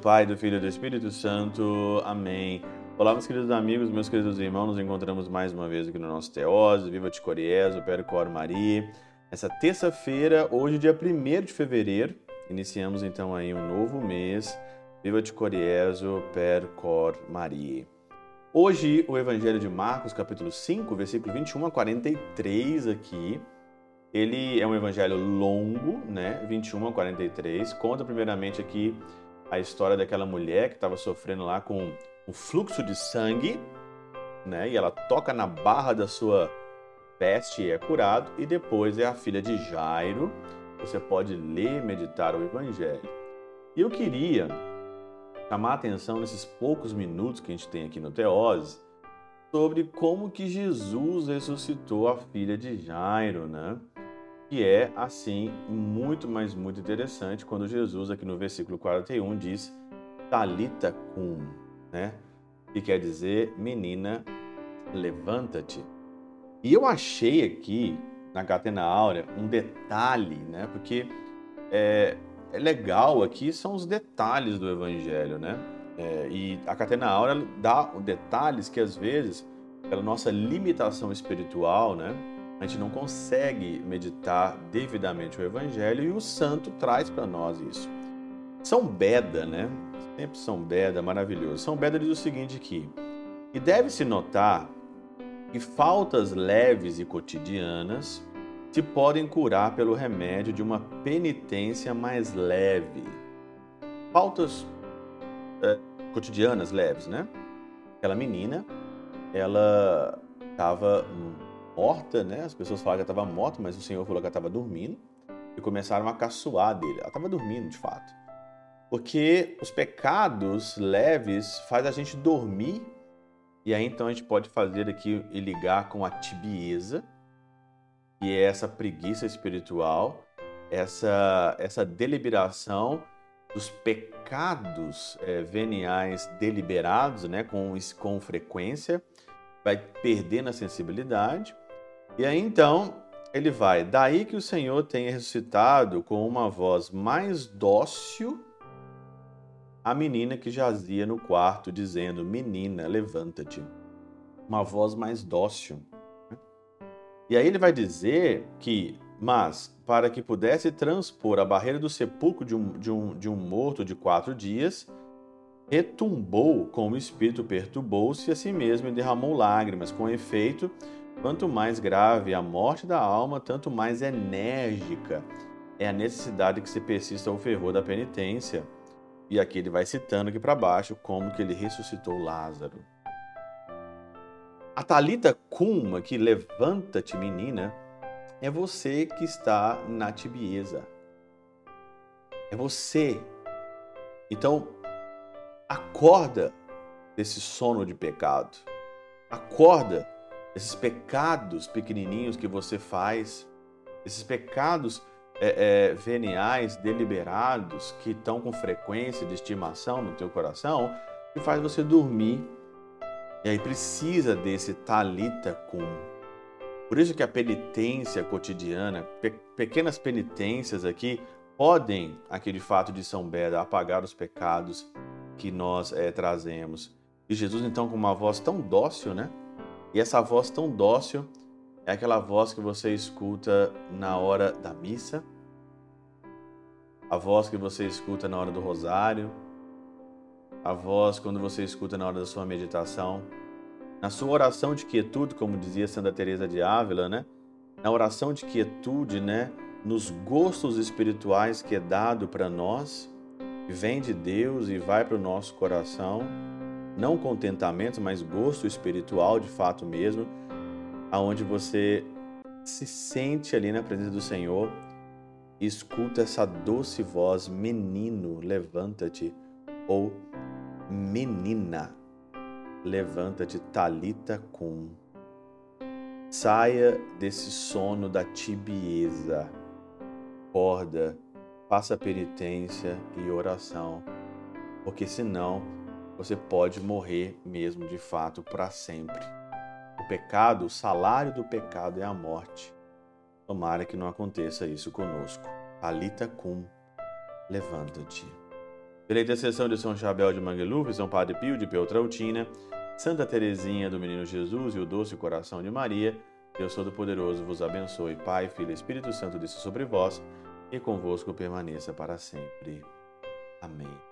Pai, do Filho e do Espírito Santo. Amém. Olá, meus queridos amigos, meus queridos irmãos, nos encontramos mais uma vez aqui no nosso Teose, Viva Te Coriezo, Percor Maria. Essa terça-feira, hoje, dia 1 de fevereiro, iniciamos então aí um novo mês, Viva Te Coriezo, Percor Maria. Hoje, o Evangelho de Marcos, capítulo 5, versículo 21 a 43 aqui, ele é um evangelho longo, né? 21 a 43. Conta primeiramente aqui a história daquela mulher que estava sofrendo lá com um fluxo de sangue, né? E ela toca na barra da sua veste e é curado. E depois é a filha de Jairo. Você pode ler, meditar o evangelho. E eu queria chamar a atenção nesses poucos minutos que a gente tem aqui no Teose sobre como que Jesus ressuscitou a filha de Jairo, né? Que é assim muito, mas muito interessante quando Jesus aqui no versículo 41 diz Talita cum, né? Que quer dizer menina, levanta-te. E eu achei aqui na Catena Áurea um detalhe, né? Porque é, é legal aqui são os detalhes do Evangelho, né? É, e a Catena Áurea dá detalhes que às vezes, pela nossa limitação espiritual, né? A gente não consegue meditar devidamente o Evangelho e o santo traz para nós isso. São Beda, né? Sempre São Beda, maravilhoso. São Beda diz o seguinte aqui, e deve-se notar que faltas leves e cotidianas se podem curar pelo remédio de uma penitência mais leve. Faltas é, cotidianas leves, né? Aquela menina, ela estava morta, né? As pessoas falaram que ela estava morta, mas o Senhor falou que ela estava dormindo e começaram a caçoar dele. Ela estava dormindo, de fato. Porque os pecados leves faz a gente dormir e aí então a gente pode fazer aqui e ligar com a tibieza, que é essa preguiça espiritual, essa essa deliberação dos pecados é, veniais deliberados, né, com, com frequência, vai perdendo a sensibilidade e aí então ele vai, daí que o Senhor tenha ressuscitado com uma voz mais dócil a menina que jazia no quarto, dizendo: Menina, levanta-te. Uma voz mais dócil. E aí ele vai dizer que, mas para que pudesse transpor a barreira do sepulcro de um, de um, de um morto de quatro dias, retumbou como o espírito perturbou-se a si mesmo e derramou lágrimas. Com efeito, Quanto mais grave a morte da alma, tanto mais enérgica é a necessidade que se persista o fervor da penitência. E aqui ele vai citando aqui para baixo como que ele ressuscitou Lázaro. A Talita Kuma, que levanta-te, menina, é você que está na tibieza. É você. Então, acorda desse sono de pecado. Acorda esses pecados pequenininhos que você faz, esses pecados é, é, veniais, deliberados, que estão com frequência de estimação no teu coração, que faz você dormir. E aí precisa desse talita cum. Por isso que a penitência cotidiana, pe pequenas penitências aqui, podem, aquele fato de São Beda, apagar os pecados que nós é, trazemos. E Jesus, então, com uma voz tão dócil, né? E essa voz tão dócil é aquela voz que você escuta na hora da missa, a voz que você escuta na hora do rosário, a voz quando você escuta na hora da sua meditação, na sua oração de quietude, como dizia Santa Teresa de Ávila, né? Na oração de quietude, né? Nos gostos espirituais que é dado para nós, vem de Deus e vai para o nosso coração não contentamento, mas gosto espiritual de fato mesmo, aonde você se sente ali na presença do Senhor escuta essa doce voz, menino, levanta-te, ou menina, levanta-te, talita cum. Saia desse sono da tibieza, acorda, faça penitência e oração, porque senão você pode morrer mesmo de fato para sempre. O pecado, o salário do pecado é a morte. Tomara que não aconteça isso conosco. Alita cum, levanta-te. Pela intercessão de São Chabel de Mangluf, São Padre Pio de Peltrautina, Santa Teresinha do Menino Jesus e o Doce Coração de Maria, Deus Todo-Poderoso vos abençoe. Pai, Filho e Espírito Santo desça sobre vós e convosco permaneça para sempre. Amém.